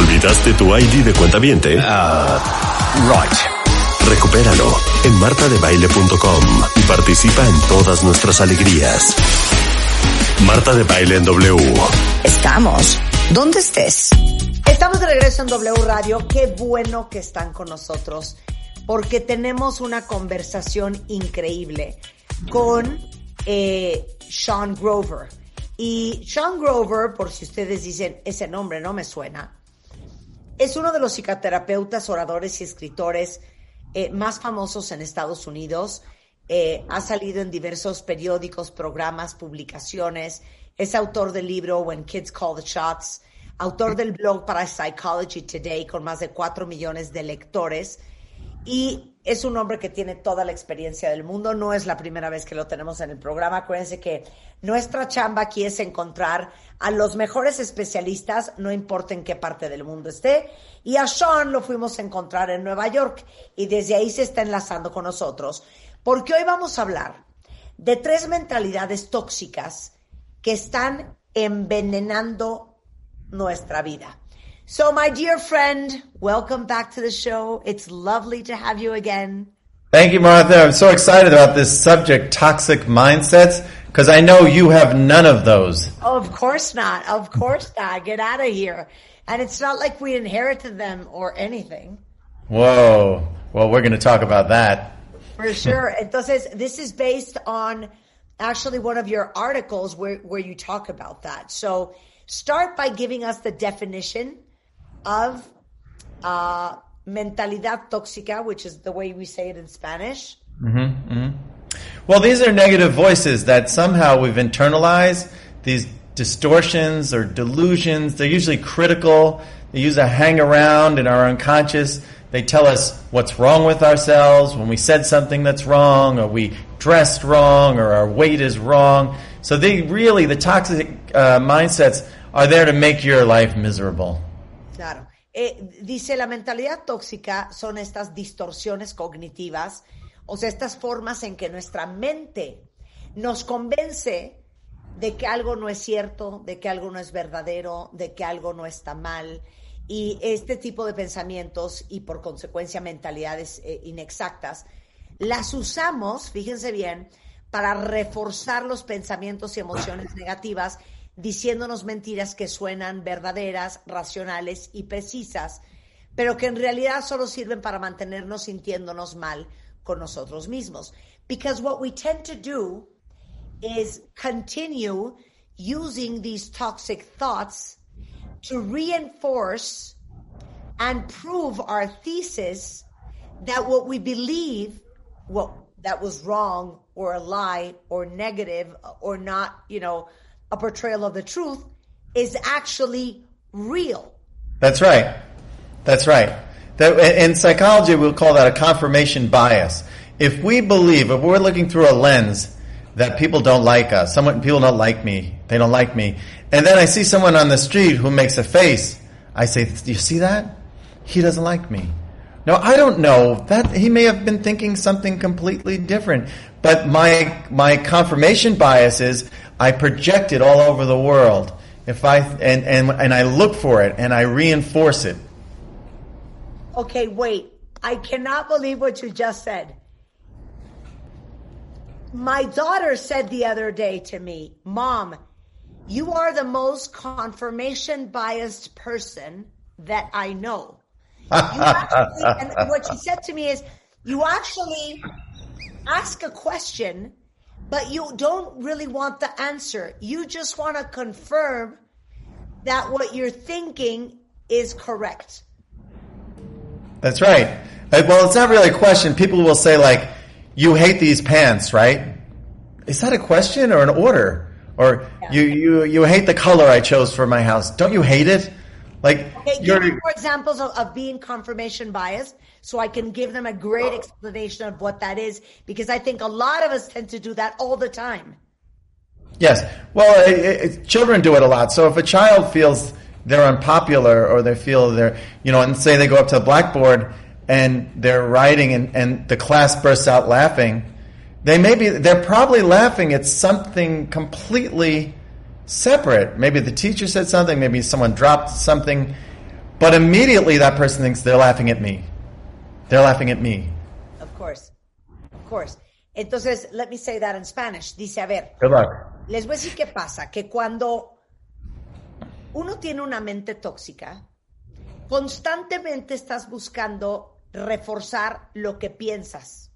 ¿Olvidaste tu ID de cuenta viente? Uh, right. Recupéralo en martadebaile.com y participa en todas nuestras alegrías. Marta de Baile en W. Estamos. ¿Dónde estés? Estamos de regreso en W Radio. Qué bueno que están con nosotros porque tenemos una conversación increíble con eh, Sean Grover. Y Sean Grover, por si ustedes dicen, ese nombre no me suena, es uno de los psicoterapeutas, oradores y escritores eh, más famosos en Estados Unidos. Eh, ha salido en diversos periódicos, programas, publicaciones. Es autor del libro When Kids Call the Shots, autor del blog para Psychology Today con más de 4 millones de lectores. Y es un hombre que tiene toda la experiencia del mundo. No es la primera vez que lo tenemos en el programa. Acuérdense que nuestra chamba aquí es encontrar a los mejores especialistas, no importa en qué parte del mundo esté. Y a Sean lo fuimos a encontrar en Nueva York y desde ahí se está enlazando con nosotros porque hoy vamos a hablar de tres mentalidades tóxicas que están envenenando nuestra vida. So, my dear friend, welcome back to the show. It's lovely to have you again. Thank you, Martha. I'm so excited about this subject, toxic mindsets, because I know you have none of those. Oh, of course not. Of course not. Get out of here. And it's not like we inherited them or anything. Whoa. Well, we're going to talk about that. For sure. Entonces, this is based on actually one of your articles where, where you talk about that. So start by giving us the definition of uh, mentalidad tóxica, which is the way we say it in Spanish. Mm-hmm, mm-hmm. Well, these are negative voices that somehow we've internalized, these distortions or delusions. They're usually critical. They use a hang around in our unconscious they tell us what's wrong with ourselves when we said something that's wrong, or we dressed wrong, or our weight is wrong. So they really, the toxic uh, mindsets are there to make your life miserable. Claro. Eh, dice, la mentalidad tóxica son estas distorsiones cognitivas, o sea, estas formas en que nuestra mente nos convence de que algo no es cierto, de que algo no es verdadero, de que algo no está mal, y este tipo de pensamientos y por consecuencia mentalidades eh, inexactas, las usamos, fíjense bien, para reforzar los pensamientos y emociones negativas, diciéndonos mentiras que suenan verdaderas, racionales y precisas, pero que en realidad solo sirven para mantenernos sintiéndonos mal con nosotros mismos. Because what we tend to do is continue using these toxic thoughts to reinforce and prove our thesis that what we believe, what that was wrong or a lie or negative or not, you know, a portrayal of the truth is actually real. That's right. That's right. That, in psychology, we'll call that a confirmation bias. If we believe, if we're looking through a lens that people don't like us, someone, people don't like me, they don't like me, and then I see someone on the street who makes a face. I say, do you see that? He doesn't like me. No, I don't know. That he may have been thinking something completely different. But my my confirmation bias is I project it all over the world. If I and and and I look for it and I reinforce it. Okay, wait. I cannot believe what you just said. My daughter said the other day to me, "Mom, you are the most confirmation biased person that I know. Actually, and what she said to me is, you actually ask a question, but you don't really want the answer. You just want to confirm that what you're thinking is correct. That's right. Well, it's not really a question. People will say like, you hate these pants, right? Is that a question or an order? Or yeah. you, you, you hate the color I chose for my house. Don't you hate it? Like, okay, give me more examples of, of being confirmation biased so I can give them a great explanation of what that is because I think a lot of us tend to do that all the time. Yes. Well, it, it, children do it a lot. So if a child feels they're unpopular or they feel they're, you know, and say they go up to the blackboard and they're writing and, and the class bursts out laughing, they may be, they're probably laughing at something completely separate. Maybe the teacher said something, maybe someone dropped something, But immediately that person thinks they're laughing at me. They're laughing at me. Of course. Of course. Entonces, let me say that in Spanish. Dice, a ver, Good luck. les voy a decir qué pasa, que cuando uno tiene una mente tóxica, constantemente estás buscando reforzar lo que piensas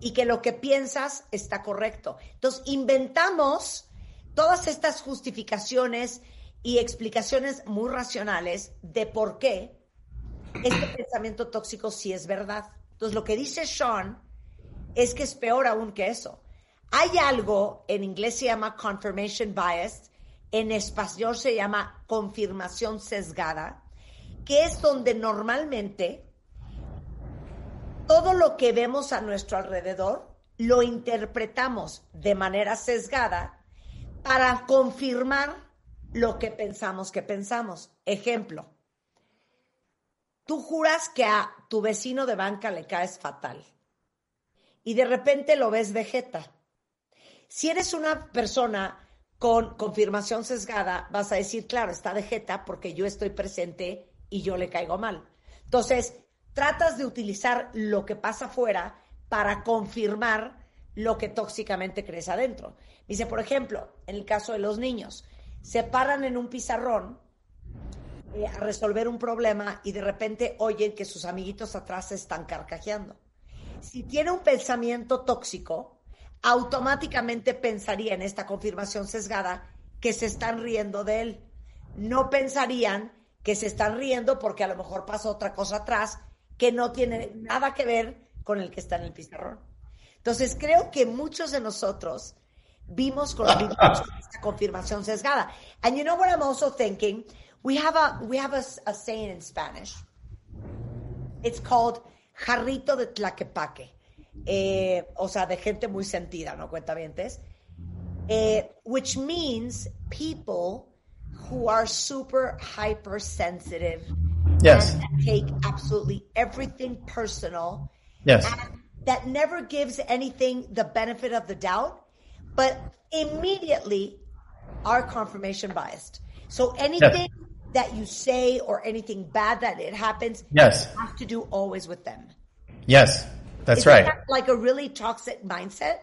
y que lo que piensas está correcto. Entonces, inventamos todas estas justificaciones y explicaciones muy racionales de por qué este pensamiento tóxico sí es verdad. Entonces, lo que dice Sean es que es peor aún que eso. Hay algo, en inglés se llama confirmation bias, en español se llama confirmación sesgada, que es donde normalmente todo lo que vemos a nuestro alrededor lo interpretamos de manera sesgada para confirmar lo que pensamos que pensamos. Ejemplo, tú juras que a tu vecino de banca le caes fatal y de repente lo ves vegeta. Si eres una persona con confirmación sesgada, vas a decir, claro, está de jeta porque yo estoy presente y yo le caigo mal. Entonces, tratas de utilizar lo que pasa afuera para confirmar lo que tóxicamente crees adentro. Dice, por ejemplo, en el caso de los niños, se paran en un pizarrón eh, a resolver un problema y de repente oyen que sus amiguitos atrás se están carcajeando. Si tiene un pensamiento tóxico, automáticamente pensaría en esta confirmación sesgada que se están riendo de él. No pensarían que se están riendo porque a lo mejor pasa otra cosa atrás que no tiene nada que ver con el que está en el pizarrón. Entonces creo que muchos de nosotros vimos con esta confirmación sesgada. And you know what I'm also thinking? We have a we have a, a saying in Spanish. It's called jarrito de tlaquepaque. Eh, o sea, de gente muy sentida, ¿no? Cuentavientes. Eh, which means people who are super hypersensitive Yes. and take absolutely everything personal Yes. and that never gives anything the benefit of the doubt, but immediately are confirmation biased. So anything that you say or anything bad that it happens Yes. have to do always with them. Yes. That's Isn't right. that like a really toxic mindset?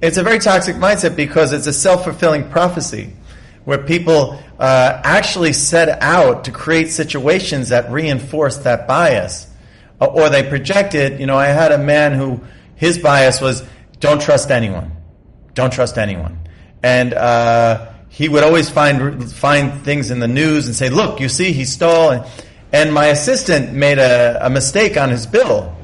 It's a very toxic mindset because it's a self-fulfilling prophecy where people uh, actually set out to create situations that reinforce that bias. Uh, or they project it. You know, I had a man who his bias was don't trust anyone. Don't trust anyone. And uh, he would always find find things in the news and say, "Look, you see, he stole." And, and my assistant made a, a mistake on his bill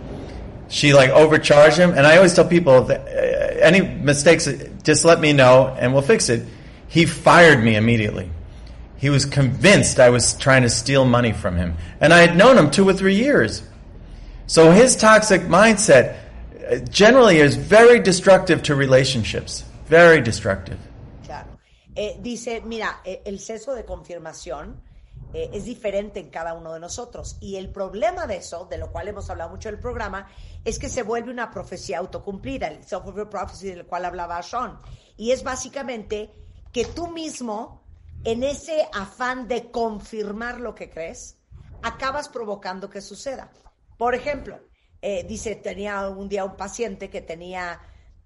she like overcharged him and i always tell people that, uh, any mistakes just let me know and we'll fix it he fired me immediately he was convinced i was trying to steal money from him and i had known him two or three years so his toxic mindset uh, generally is very destructive to relationships very destructive. Eh, dice, mira, eh, el sesgo de confirmación eh, es diferente en cada uno de nosotros. Y el problema de eso, de lo cual hemos hablado mucho en el programa, es que se vuelve una profecía autocumplida, el self-fulfilling prophecy del cual hablaba Sean. Y es básicamente que tú mismo, en ese afán de confirmar lo que crees, acabas provocando que suceda. Por ejemplo, dice, tenía un día un paciente que tenía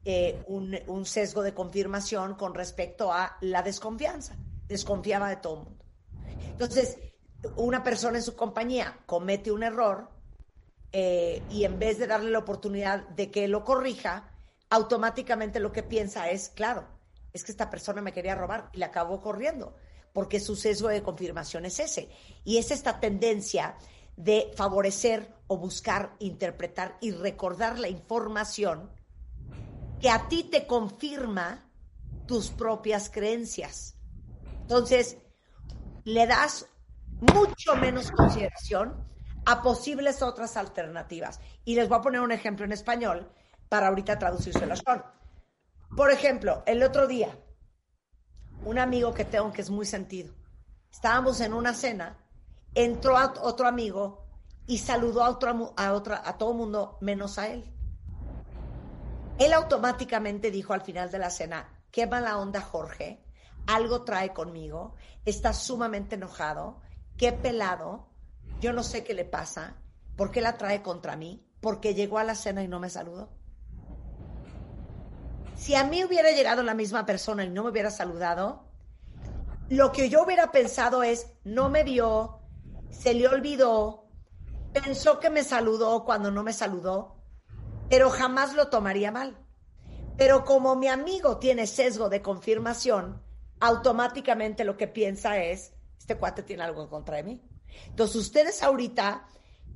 eh, un, sesgo de confirmación con respecto a la desconfianza. Desconfiaba de todo el mundo. Entonces, una persona en su compañía comete un error eh, y en vez de darle la oportunidad de que lo corrija, automáticamente lo que piensa es, claro, es que esta persona me quería robar y le acabó corriendo, porque su sesgo de confirmación es ese. Y es esta tendencia de favorecer o buscar, interpretar y recordar la información que a ti te confirma tus propias creencias. Entonces, le das mucho menos consideración a posibles otras alternativas. Y les voy a poner un ejemplo en español para ahorita traducírselo a Sean. Por ejemplo, el otro día, un amigo que tengo que es muy sentido, estábamos en una cena, entró a otro amigo y saludó a, otro, a, a todo mundo menos a él. Él automáticamente dijo al final de la cena, qué mala onda Jorge, algo trae conmigo, está sumamente enojado, qué pelado, yo no sé qué le pasa, por qué la trae contra mí, porque llegó a la cena y no me saludó. Si a mí hubiera llegado la misma persona y no me hubiera saludado, lo que yo hubiera pensado es, no me vio, se le olvidó, pensó que me saludó cuando no me saludó, pero jamás lo tomaría mal. Pero como mi amigo tiene sesgo de confirmación, automáticamente lo que piensa es, este cuate tiene algo en contra de mí. Entonces ustedes ahorita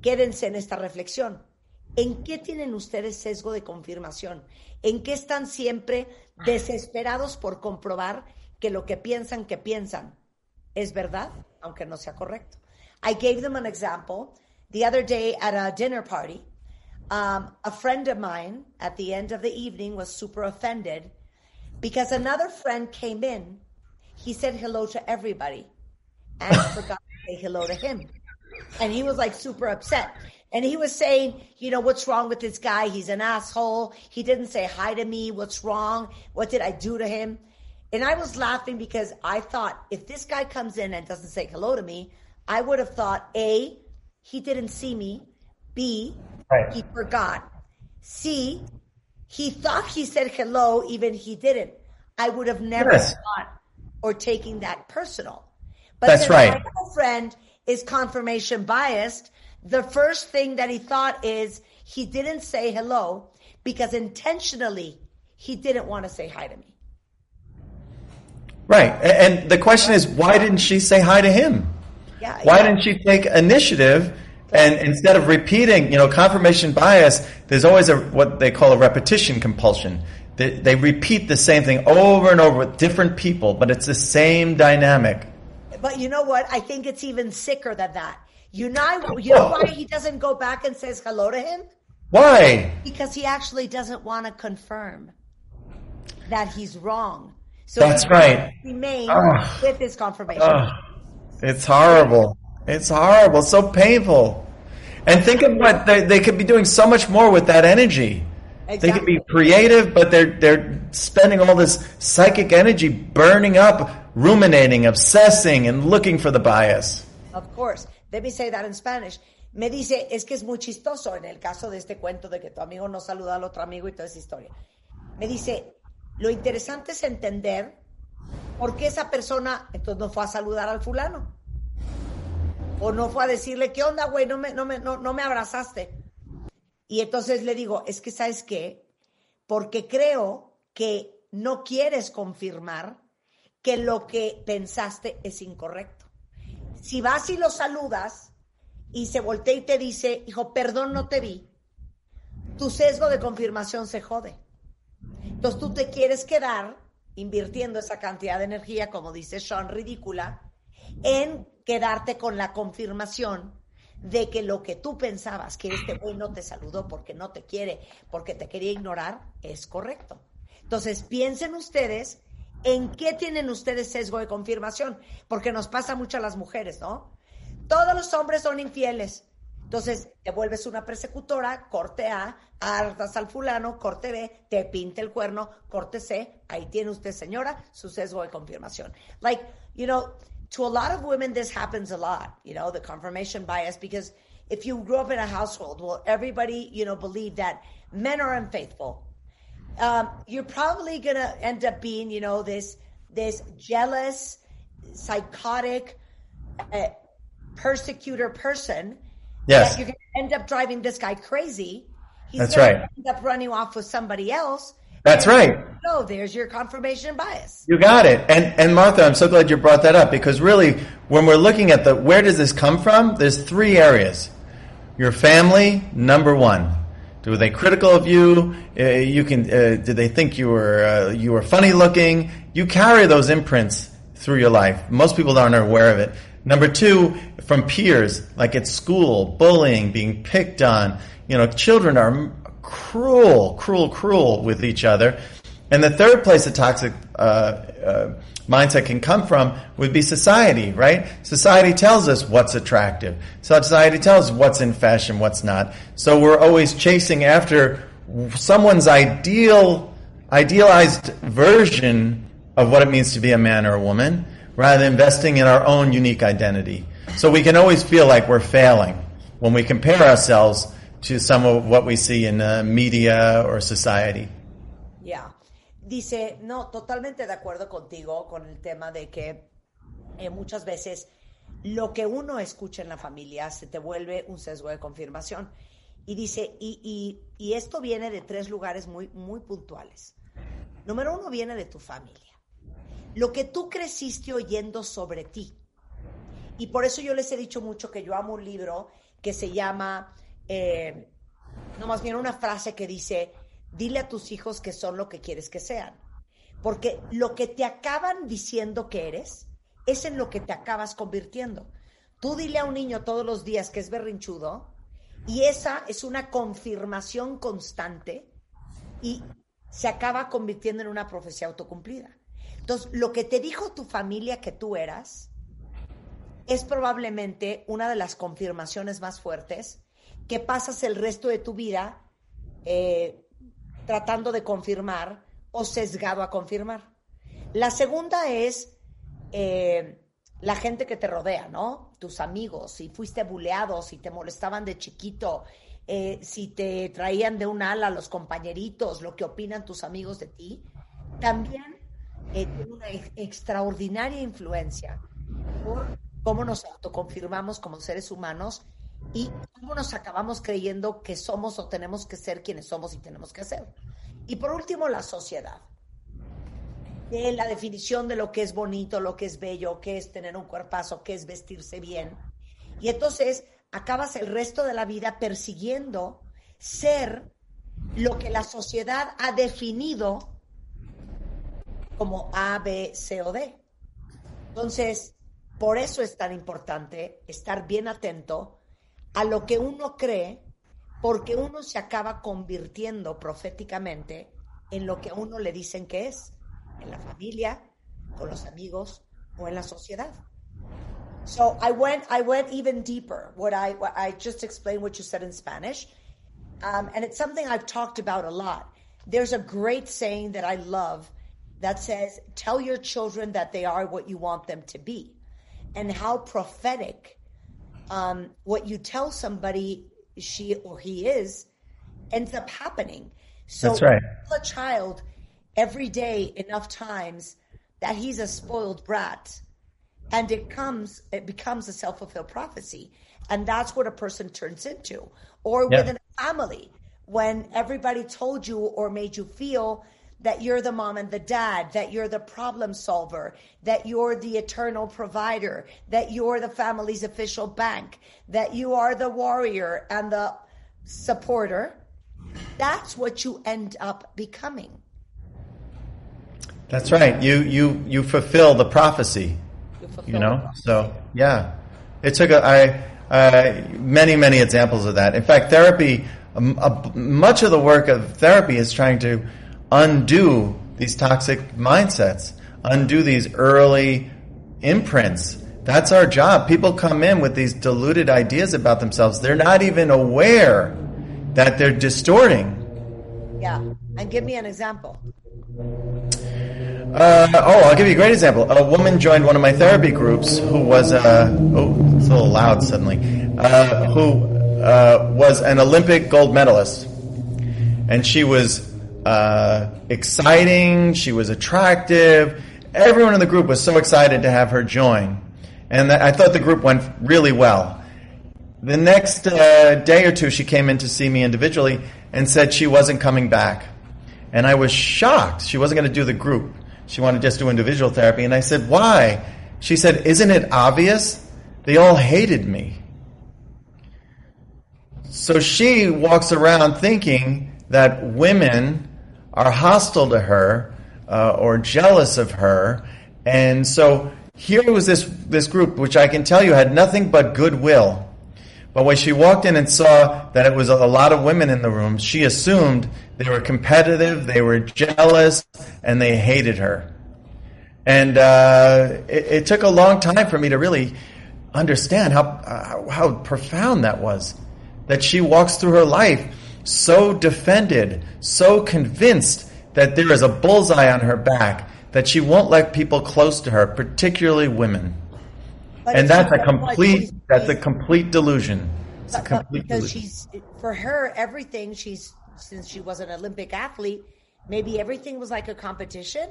quédense en esta reflexión. ¿En qué tienen ustedes sesgo de confirmación? ¿En qué están siempre desesperados por comprobar que lo que piensan que piensan es verdad, aunque no sea correcto? I gave them an example the other day at a dinner party. Um, a friend of mine at the end of the evening was super offended because another friend came in. He said hello to everybody and forgot to say hello to him. And he was like super upset. And he was saying, you know, what's wrong with this guy? He's an asshole. He didn't say hi to me. What's wrong? What did I do to him? And I was laughing because I thought if this guy comes in and doesn't say hello to me, I would have thought A, he didn't see me. B, Right. he forgot. C, he thought he said hello, even he didn't. I would have never Yes. thought or taken that personal. But That's right. My girlfriend is confirmation biased. The first thing that he thought is he didn't say hello because intentionally he didn't want to say hi to me. Right. And the question is, why didn't she say hi to him? Yeah. Why yeah. didn't she take initiative and instead of repeating, you know, confirmation bias, there's always a what they call a repetition compulsion. They, they repeat the same thing over and over with different people, but it's the same dynamic. But you know what? I think it's even sicker than that. You know, you know why he doesn't go back and says hello to him? Why? Because he actually doesn't want to confirm that he's wrong. So That's he right. Remain Ugh. Ah. with his confirmation. Ugh. It's horrible. It's horrible. So painful. And think of what they, they could be doing so much more with that energy. Exactly. They could be creative, but they're they're spending all this psychic energy burning up, ruminating, obsessing, and looking for the bias. Of course. Let me say that in Spanish. Me dice, es que es muy chistoso en el caso de este cuento de que tu amigo no saluda al otro amigo y toda esa historia. Me dice, lo interesante es entender por qué esa persona entonces no fue a saludar al fulano. O no fue a decirle, ¿qué onda, güey? No me, no, me, no, no me abrazaste. Y entonces le digo, es que sabes qué, porque creo que no quieres confirmar que lo que pensaste es incorrecto. Si vas y lo saludas y se voltea y te dice, hijo, perdón, no te vi, tu sesgo de confirmación se jode. Entonces tú te quieres quedar invirtiendo esa cantidad de energía, como dice Sean, ridícula, en quedarte con la confirmación de que lo que tú pensabas, que este güey no te saludó porque no te quiere, porque te quería ignorar, es correcto. Entonces piensen ustedes en qué tienen ustedes sesgo de confirmación, porque nos pasa mucho a las mujeres, ¿no? Todos los hombres son infieles. Entonces, te vuelves una persecutora, corte A, hartas al fulano, corte B, te pinta el cuerno, corte C, ahí tiene usted, señora, su sesgo de confirmación. Like, you know, to a lot of women, this happens a lot, you know, the confirmation bias, because if you grew up in a household, well, everybody, you know, believe that men are unfaithful. Um, you're probably gonna end up being, you know, this, this jealous, psychotic, uh, persecutor person Yes. that you're going to end up driving this guy crazy. He's That's gonna right. End up running off with somebody else. That's right. So there's your confirmation bias. You got it. And and Martha, I'm so glad you brought that up because really, when we're looking at the where does this come from, there's three areas. Your family, number one. Were they critical of you? Uh, you can. Uh, did they think you were uh, you were funny looking? You carry those imprints through your life. Most people aren't aware of it. Number two, from peers, like at school, bullying, being picked on. You know, children are cruel, cruel, cruel with each other. And the third place a toxic uh, uh, mindset can come from would be society, right? Society tells us what's attractive. Society tells us what's in fashion, what's not. So we're always chasing after someone's ideal, idealized version of what it means to be a man or a woman, rather than investing in our own unique identity. So we can always feel like we're failing when we compare ourselves to some of what we see in uh, media or society. Ya. Dice, no, totalmente de acuerdo contigo con el tema de que eh, muchas veces lo que uno escucha en la familia se te vuelve un sesgo de confirmación. Y dice, y, y- y esto viene de tres lugares muy, muy puntuales. Número uno viene de tu familia. Lo que tú creciste oyendo sobre ti. Y por eso yo les he dicho mucho que yo amo un libro que se llama, eh, no más bien una frase que dice, dile a tus hijos que son lo que quieres que sean. Porque lo que te acaban diciendo que eres, es en lo que te acabas convirtiendo. Tú dile a un niño todos los días que es berrinchudo y esa es una confirmación constante y se acaba convirtiendo en una profecía autocumplida. Entonces, lo que te dijo tu familia que tú eras es probablemente una de las confirmaciones más fuertes que pasas el resto de tu vida eh, tratando de confirmar o sesgado a confirmar. La segunda es eh, la gente que te rodea, ¿no? Tus amigos, si fuiste buleado, si te molestaban de chiquito, eh, si te traían de un ala los compañeritos, lo que opinan tus amigos de ti, también tiene una ex- extraordinaria influencia por cómo nos autoconfirmamos como seres humanos y cómo nos acabamos creyendo que somos o tenemos que ser quienes somos y tenemos que ser. Y por último, la sociedad. De la definición de lo que es bonito, lo que es bello, qué es tener un cuerpazo, qué es vestirse bien. Y entonces acabas el resto de la vida persiguiendo ser lo que la sociedad ha definido como A, B, C o D. Entonces, por eso es tan importante estar bien atento a lo que uno cree, porque uno se acaba convirtiendo proféticamente en lo que a uno le dicen que es, en la familia, con los amigos o en la sociedad. So I went, I went even deeper. What I, what I just explained what you said in Spanish, um, and it's something I've talked about a lot. There's a great saying that I love that says, "Tell your children that they are what you want them to be," and how prophetic um, what you tell somebody she or he is ends up happening. So That's right. a child every day enough times that he's a spoiled brat and it comes it becomes a self-fulfilled prophecy and that's what a person turns into or Yeah. within a family when everybody told you or made you feel that you're the mom and the dad that you're the problem solver that you're the eternal provider that you're the family's official bank that you are the warrior and the supporter that's what you end up becoming That's right. You you you fulfill the prophecy. You You know. prophecy. So yeah, it took a, I uh, many many examples of that. In fact, therapy. Um, a, much of the work of therapy is trying to undo these toxic mindsets, undo these early imprints. That's our job. People come in with these diluted ideas about themselves. They're not even aware that they're distorting. yeah and give me an example Uh, oh, I'll give you a great example. A woman joined one of my therapy groups who was uh, oh, it's a little loud suddenly. Uh, who uh, was an Olympic gold medalist, and she was uh, exciting. She was attractive. Everyone in the group was so excited to have her join, and th- I thought the group went really well. The next uh, day or two, she came in to see me individually and said she wasn't coming back. And I was shocked. She wasn't going to do the group. She wanted to just do individual therapy. And I said, why? She said, isn't it obvious? They all hated me. So she walks around thinking that women are hostile to her uh, or jealous of her. And so here was this, this group, which I can tell you had nothing but goodwill. But when she walked in and saw that it was a lot of women in the room, she assumed they were competitive, they were jealous, and they hated her. And uh, it, it took a long time for me to really understand how, uh, how profound that was. That she walks through her life so defended, so convinced that there is a bullseye on her back, that she won't let people close to her, particularly women. But and that's a doesn't like complete—that's a complete delusion. It's but complete because delusion. she's for her everything she's since she was an Olympic athlete, maybe everything was like a competition.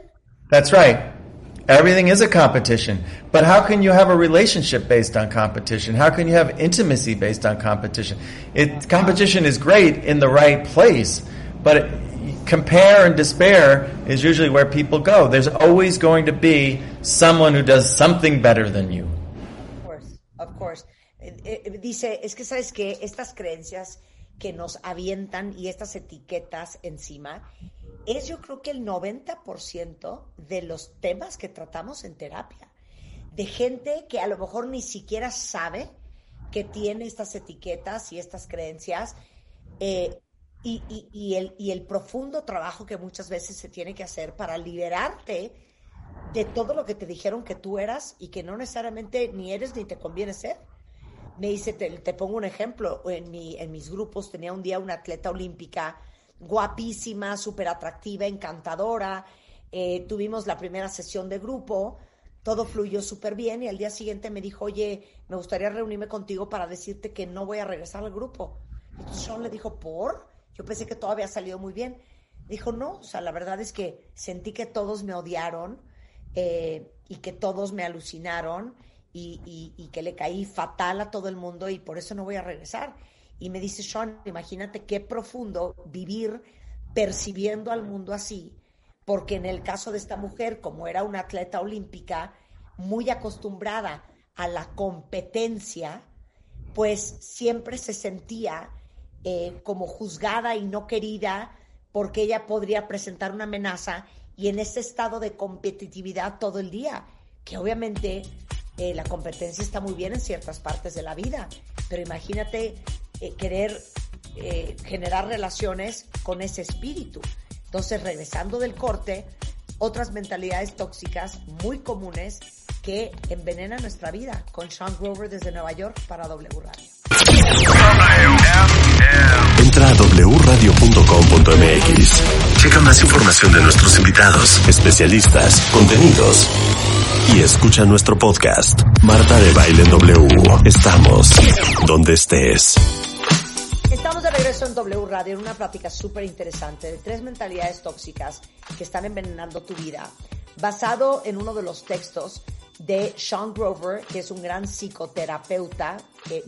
That's right. Everything is a competition. But how can you have a relationship based on competition? How can you have intimacy based on competition? It, competition is great in the right place, but it, compare and despair is usually where people go. There's always going to be someone who does something better than you. Of course, of course. Eh, eh, Dice, es que sabes que estas creencias que nos avientan y estas etiquetas encima es yo creo que el 90% de los temas que tratamos en terapia. De gente que a lo mejor ni siquiera sabe que tiene estas etiquetas y estas creencias. eh, y, el, y el profundo trabajo que muchas veces se tiene que hacer para liberarte de todo lo que te dijeron que tú eras y que no necesariamente ni eres ni te conviene ser. Me dice, te, te pongo un ejemplo, en, mi, en mis grupos tenía un día una atleta olímpica guapísima, súper atractiva, encantadora. Eh, tuvimos la primera sesión de grupo, todo fluyó súper bien y al día siguiente me dijo, oye, me gustaría reunirme contigo para decirte que no voy a regresar al grupo. Entonces Sean le dijo, ¿por? Yo pensé que todo había salido muy bien. Dijo, no, o sea, la verdad es que sentí que todos me odiaron eh, y que todos me alucinaron y, y- y que le caí fatal a todo el mundo y por eso no voy a regresar. Y me dice, Sean, imagínate qué profundo vivir percibiendo al mundo así, porque en el caso de esta mujer, como era una atleta olímpica, muy acostumbrada a la competencia, pues siempre se sentía eh, como juzgada y no querida porque ella podría presentar una amenaza y en ese estado de competitividad todo el día, que obviamente eh, la competencia está muy bien en ciertas partes de la vida, pero imagínate eh, querer eh, generar relaciones con ese espíritu. Entonces, regresando del corte, otras mentalidades tóxicas muy comunes que envenenan nuestra vida, con Sean Grover desde Nueva York para W Radio. Entra a wradio.com.mx. Checa más información de nuestros invitados, especialistas, contenidos. Y escucha nuestro podcast, Marta de Baile W. Estamos donde estés. Regreso en W Radio en una plática súper interesante de tres mentalidades tóxicas que están envenenando tu vida, basado en uno de los textos de Sean Grover, que es un gran psicoterapeuta eh,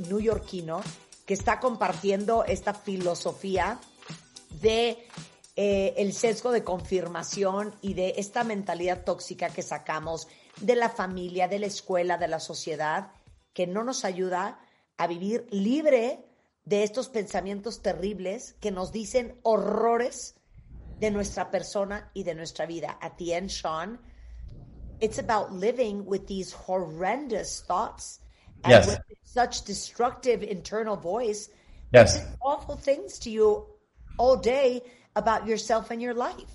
que está compartiendo esta filosofía de eh, el sesgo de confirmación y de esta mentalidad tóxica que sacamos de la familia, de la escuela, de la sociedad, que no nos ayuda a vivir libre de estos pensamientos terribles que nos dicen horrores de nuestra persona y de nuestra vida. At the end, Sean, it's about living with these horrendous thoughts and Yes. with such destructive internal voice Yes. awful things to you all day about yourself and your life.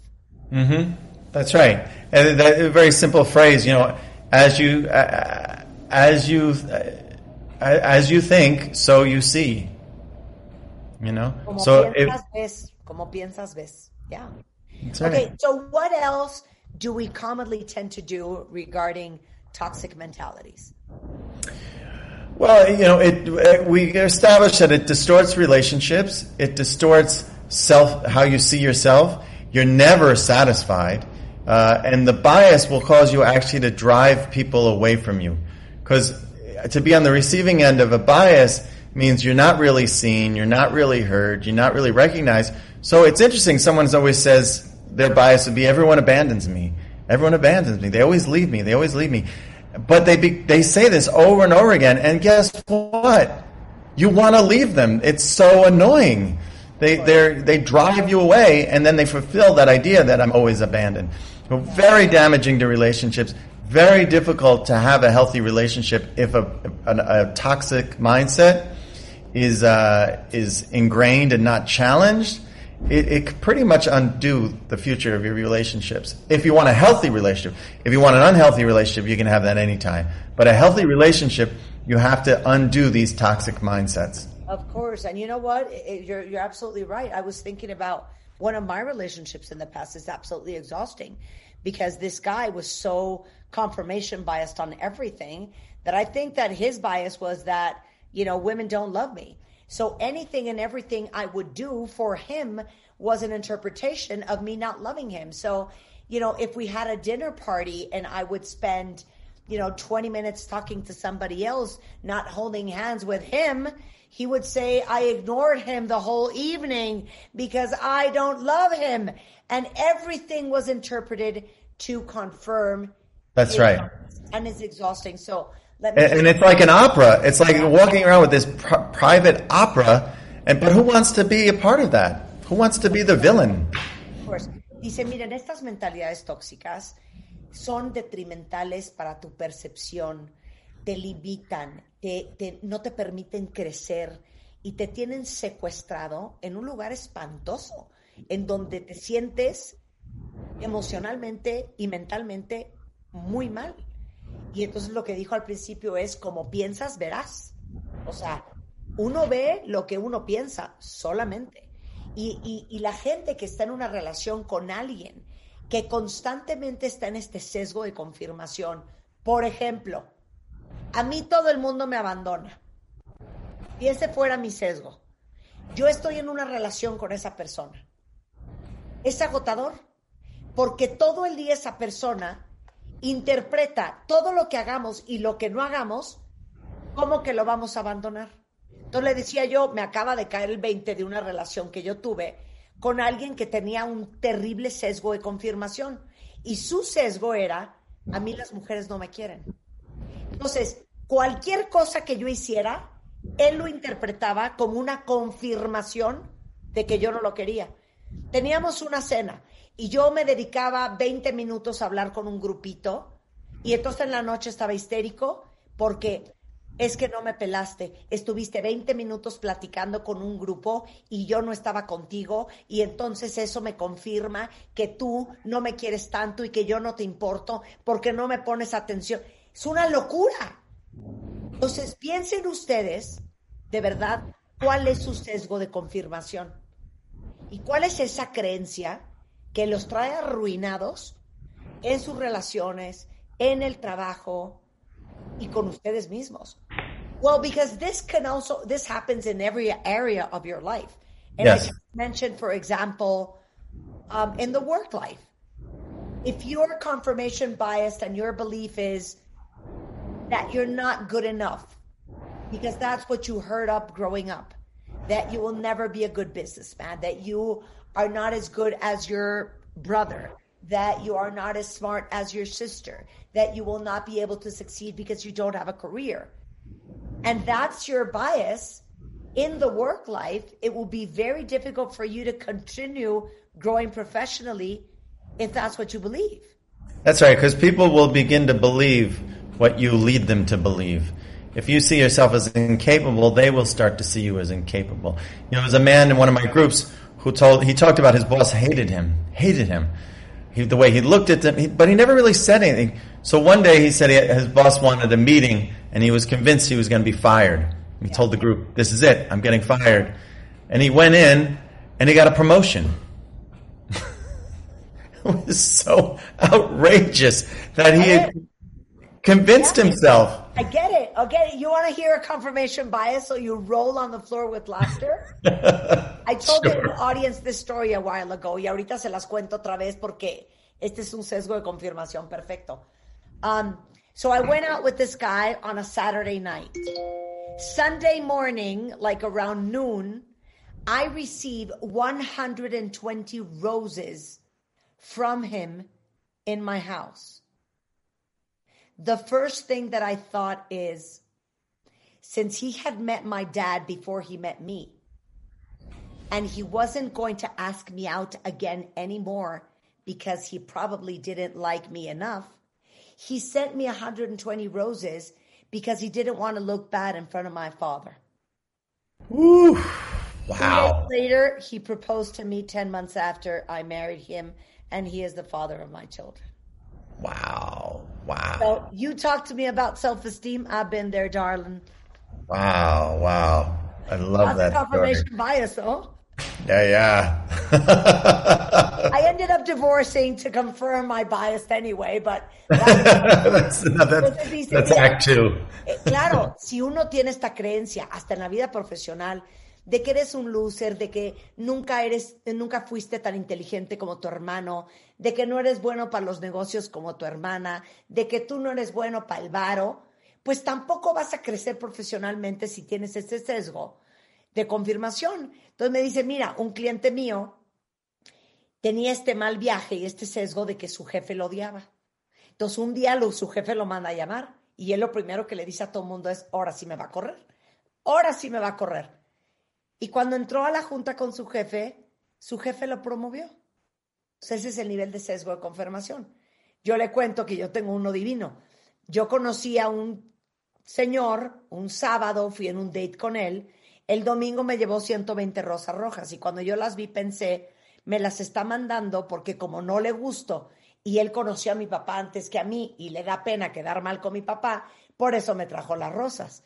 Mm-hmm. That's right. And that a very simple phrase, you know, as you uh, as you uh, as you think, so you see. You know. Como So if piensas, ves. Como piensas, ves. Yeah. that's Okay, so what else do we commonly tend to do regarding toxic mentalities? Well, you know, it, uh, we established that it distorts relationships. It distorts self, how you see yourself. You're never satisfied. Uh, and the bias will cause you actually to drive people away from you. Because to be on the receiving end of a bias means you're not really seen, you're not really heard, you're not really recognized. So it's interesting. Someone always says their bias would be everyone abandons me. Everyone abandons me. They always leave me. They always leave me. But they be, they say this over and over again. And guess what? You want to leave them. It's so annoying. They they they drive you away, and then they fulfill that idea that I'm always abandoned. So very damaging to relationships. Very difficult to have a healthy relationship if a, a, a toxic mindset is uh, is ingrained and not challenged. It, it could pretty much undo the future of your relationships. If you want a healthy relationship, if you want an unhealthy relationship, you can have that anytime. But a healthy relationship, you have to undo these toxic mindsets. Of course, and you know what? I- I- You're you're absolutely right. I was thinking about one of my relationships in the past is absolutely exhausting because this guy was so confirmation biased on everything that I think that his bias was that, you know, women don't love me. So anything and everything I would do for him was an interpretation of me not loving him. So, you know, if we had a dinner party and I would spend, you know, 20 minutes talking to somebody else, not holding hands with him, he would say, I ignored him the whole evening because I don't love him. And everything was interpreted to confirm. That's right. And it's exhausting. So. And, it's like an opera. It's like walking around with this pr- private opera. And but who wants to be a part of that? Who wants to be the villain? Of course. Dice, miren, estas mentalidades tóxicas son detrimentales para tu percepción, te limitan, te, te- no te permiten crecer y te tienen secuestrado en un lugar espantoso, en donde te sientes emocionalmente y mentalmente muy mal. Y entonces lo que dijo al principio es, como piensas, verás. O sea, uno ve lo que uno piensa solamente. Y, y- la gente que está en una relación con alguien que constantemente está en este sesgo de confirmación, por ejemplo, a mí todo el mundo me abandona. Y ese fuera mi sesgo. Yo estoy en una relación con esa persona. Es agotador porque todo el día esa persona interpreta todo lo que hagamos y lo que no hagamos como que lo vamos a abandonar. Entonces le decía yo, me acaba de caer el 20 de una relación que yo tuve con alguien que tenía un terrible sesgo de confirmación y su sesgo era, a mí las mujeres no me quieren. Entonces, cualquier cosa que yo hiciera, él lo interpretaba como una confirmación de que yo no lo quería. Teníamos una cena y yo me dedicaba 20 minutos a hablar con un grupito y entonces en la noche estaba histérico porque es que no me pelaste, estuviste 20 minutos platicando con un grupo y yo no estaba contigo y entonces eso me confirma que tú no me quieres tanto y que yo no te importo porque no me pones atención. Es una locura. Entonces, piensen ustedes, de verdad, cuál es su sesgo de confirmación y cuál es esa creencia que los trae arruinados en sus relaciones, en el trabajo y con ustedes mismos. Well, because this can also this happens in every area of your life. And Yes. I mentioned, for example, um, in the work life, if you're confirmation biased and your belief is that you're not good enough because that's what you heard up growing up that you will never be a good businessman that you are not as good as your brother that you are not as smart as your sister that you will not be able to succeed because you don't have a career and that's your bias in the work life it will be very difficult for you to continue growing professionally if that's what you believe That's right, because people will begin to believe what you lead them to believe. If you see yourself as incapable, they will start to see you as incapable. You know, was a man in one of my groups who told, he talked about his boss hated him, hated him. He, the way he looked at them, he, but he never really said anything. So one day he said he, his boss wanted a meeting and he was convinced he was going to be fired. He told the group, this is it, I'm getting fired. And he went in and he got a promotion. it was so outrageous that he had convinced himself. I get it. I get it. You want to hear a confirmation bias, so you roll on the floor with laughter. I told Sure. the audience this story a while ago, y ahorita se las cuento otra vez porque este es un sesgo de confirmación perfecto. Um, so I went out with this guy on a Saturday night. Sunday morning, like around noon, I receive 120 roses from him in my house the first thing that I thought is since he had met my dad before he met me, and he wasn't going to ask me out again anymore because he probably didn't like me enough, he sent me 120 roses because he didn't want to look bad in front of my father. Wow. later, he proposed to me 10 months after I married him, and he is the father of my children. Wow. Wow. So you talk to me about self-esteem. I've been there, darling. Wow. Wow. I love That's that story. confirmation bias, though. Yeah, yeah. I ended up divorcing to confirm my bias anyway, but that's, no, that's, dice, that's mira, act two. eh, claro, si uno tiene esta creencia, hasta en la vida profesional, de que eres un loser, de que nunca eres, nunca fuiste tan inteligente como tu hermano, de que no eres bueno para los negocios como tu hermana, de que tú no eres bueno para el varo, pues tampoco vas a crecer profesionalmente si tienes ese sesgo de confirmación. Entonces me dice, mira, un cliente mío tenía este mal viaje y este sesgo de que su jefe lo odiaba. Entonces un día lo- su jefe lo manda a llamar y él lo primero que le dice a todo el mundo es, ahora sí me va a correr, ahora sí me va a correr. Y cuando entró a la junta con su jefe, su jefe lo promovió. Ese es el nivel de sesgo de confirmación. Yo le cuento que yo tengo uno divino. Yo conocí a un señor, un sábado fui en un date con él, el domingo me llevó 120 rosas rojas y cuando yo las vi pensé, me las está mandando porque como no le gusto y él conoció a mi papá antes que a mí y le da pena quedar mal con mi papá, por eso me trajo las rosas.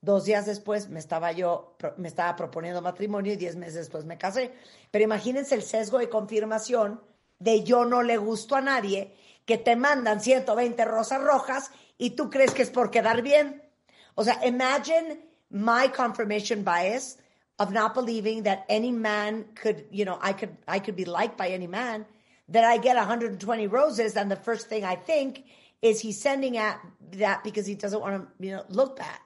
Dos días después me estaba yo, me estaba proponiendo matrimonio y diez meses después me casé. Pero imagínense el sesgo de confirmación de yo no le gusto a nadie, que te mandan 120 rosas rojas y tú crees que es por quedar bien. O sea, imagine my confirmation bias of not believing that any man could, you know, I could, I could be liked by any man, that I get 120 roses and the first thing I think is he's sending at that because he doesn't want to, you know, look bad.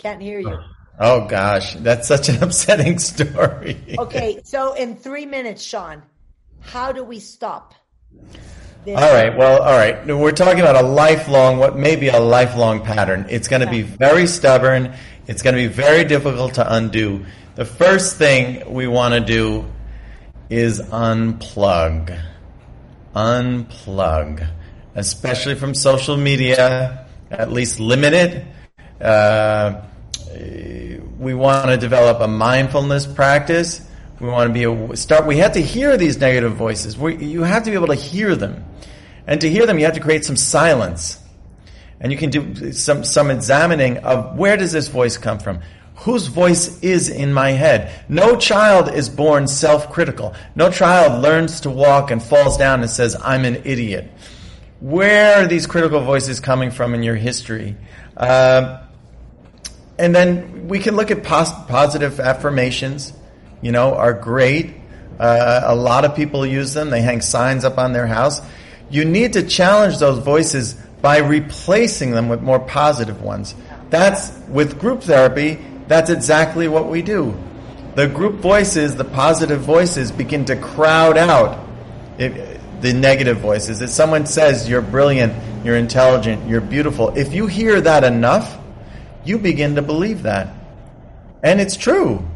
Can't hear you. Oh gosh, that's such an upsetting story. Okay, so in three minutes, Sean, how do we stop? This? All right. Well, all right. We're talking about a lifelong, what may be a lifelong pattern. It's going to be very stubborn. It's going to be very difficult to undo. The first thing we want to do is unplug. Unplug. Especially from social media. At least limit it. Uh, we want to develop a mindfulness practice. We want to be a, start. We have to hear these negative voices. We, you have to be able to hear them, and to hear them, you have to create some silence, and you can do some some examining of where does this voice come from. Whose voice is in my head? No child is born self-critical. No child learns to walk and falls down and says, "I'm an idiot." Where are these critical voices coming from in your history? Uh, and then we can look at pos- positive affirmations. You know are great. Uh, a lot of people use them. They hang signs up on their house. You need to challenge those voices by replacing them with more positive ones. That's with group therapy that's exactly what we do. The group voices the positive voices begin to crowd out the negative voices. If someone says you're brilliant you're intelligent you're beautiful if you hear that enough you begin to believe that. And it's true.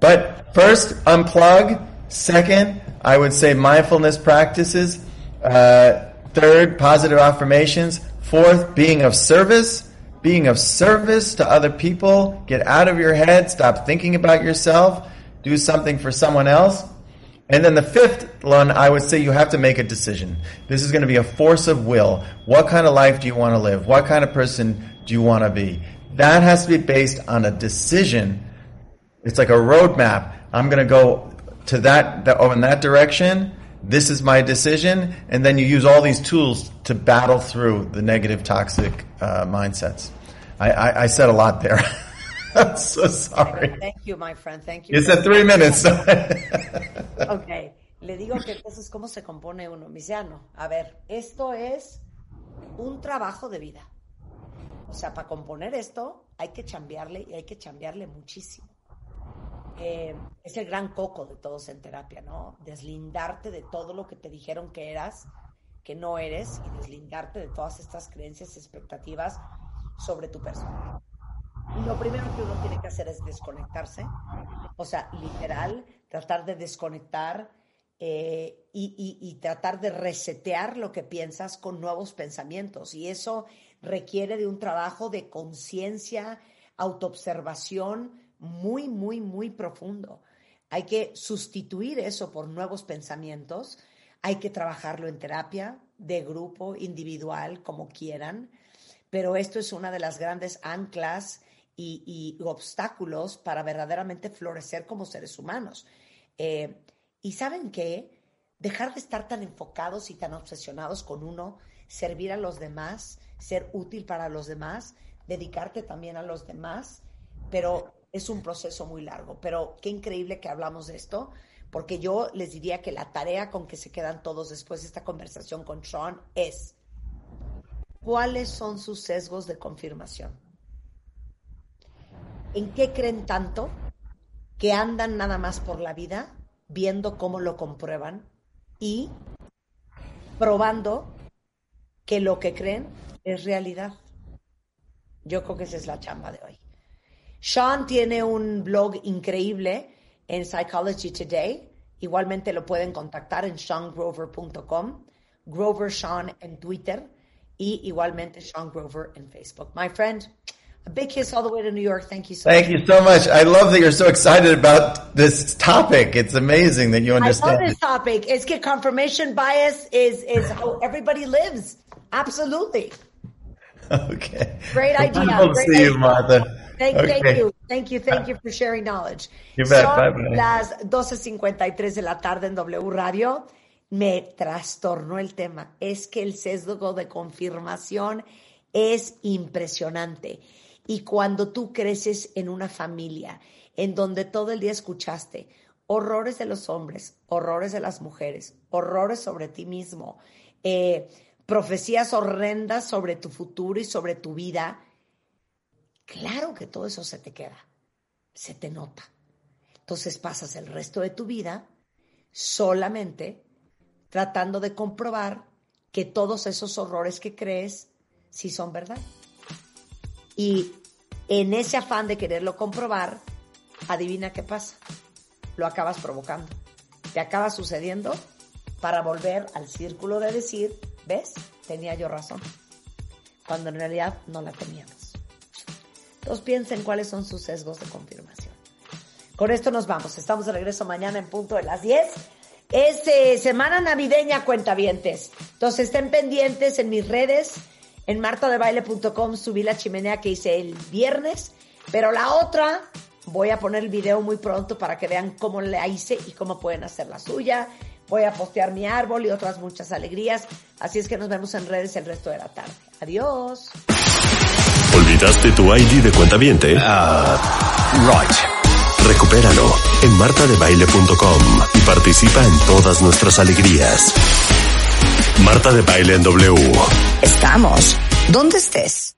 But first, unplug. Second, I would say mindfulness practices. Uh, third, positive affirmations. Fourth, being of service. Being of service to other people. Get out of your head. Stop thinking about yourself. Do something for someone else. And then the fifth one, I would say you have to make a decision. This is going to be a force of will. What kind of life do you want to live? What kind of person do you want to be? That has to be based on a decision. It's like a roadmap. I'm going to go to that, that oh, in that direction. This is my decision. And then you use all these tools to battle through the negative, toxic uh, mindsets. I, I, I said a lot there. I'm so sorry. Thank you, my friend. Thank you. It's a three minutes. Ok, le digo que entonces cómo se compone uno. Me dice, ah, no, a ver, esto es un trabajo de vida. O sea, para componer esto hay que chambearle y hay que chambearle muchísimo. Eh, es el gran coco de todos en terapia, ¿no? Deslindarte de todo lo que te dijeron que eras, que no eres, y deslindarte de todas estas creencias y expectativas sobre tu persona. Lo primero que uno tiene que hacer es desconectarse, o sea, literal, tratar de desconectar eh, y, tratar de resetear lo que piensas con nuevos pensamientos. Y eso requiere de un trabajo de conciencia, autoobservación muy, muy, muy profundo. Hay que sustituir eso por nuevos pensamientos. Hay que trabajarlo en terapia, de grupo, individual, como quieran. Pero esto es una de las grandes anclas y, obstáculos para verdaderamente florecer como seres humanos. Eh, y saben qué? Dejar de estar tan enfocados y tan obsesionados con uno, servir a los demás, ser útil para los demás, dedicarte también a los demás, pero es un proceso muy largo. Pero qué increíble que hablamos de esto, porque yo les diría que la tarea con que se quedan todos después de esta conversación con Sean es, ¿cuáles son sus sesgos de confirmación? ¿En qué creen tanto que andan nada más por la vida viendo cómo lo comprueban y probando que lo que creen es realidad. Yo creo que esa es la chamba de hoy. Sean tiene un blog increíble en Psychology Today. Igualmente lo pueden contactar en seangrover.com, Grover Sean en Twitter y igualmente Sean Grover en Facebook. My friend, a big kiss all the way to New York. Thank you so Thank much. you so much. I love that you're so excited about this topic. It's amazing that you understand. I love this topic. It's confirmation bias is is how everybody lives. Absolutely. Okay. Great idea. Great see idea. you, Martha. Thank, Okay. thank you. Thank you. Thank you for sharing knowledge. You bet. Son Bye-bye. las 12.53 de la tarde en W Radio. Me trastornó el tema. Es que el sesgo de confirmación es impresionante. Y cuando tú creces en una familia en donde todo el día escuchaste horrores de los hombres, horrores de las mujeres, horrores sobre ti mismo, eh, profecías horrendas sobre tu futuro y sobre tu vida, claro que todo eso se te queda, se te nota. Entonces pasas el resto de tu vida solamente tratando de comprobar que todos esos horrores que crees sí son verdad. Y en ese afán de quererlo comprobar, adivina qué pasa. Lo acabas provocando. Te acaba sucediendo para volver al círculo de decir, ¿ves? Tenía yo razón. Cuando en realidad no la teníamos. Entonces piensen cuáles son sus sesgos de confirmación. Con esto nos vamos. Estamos de regreso mañana en punto de las 10. Es eh, semana navideña, cuentavientes. Entonces estén pendientes en mis redes. En martadebaile.com subí la chimenea que hice el viernes. Pero la otra, voy a poner el video muy pronto para que vean cómo la hice y cómo pueden hacer la suya. Voy a postear mi árbol y otras muchas alegrías. Así es que nos vemos en redes el resto de la tarde. Adiós. ¿Olvidaste tu ID de cuenta viente? Right. Recupéralo en martadebaile.com y participa en todas nuestras alegrías. Marta de Baile en W. Estamos donde estés.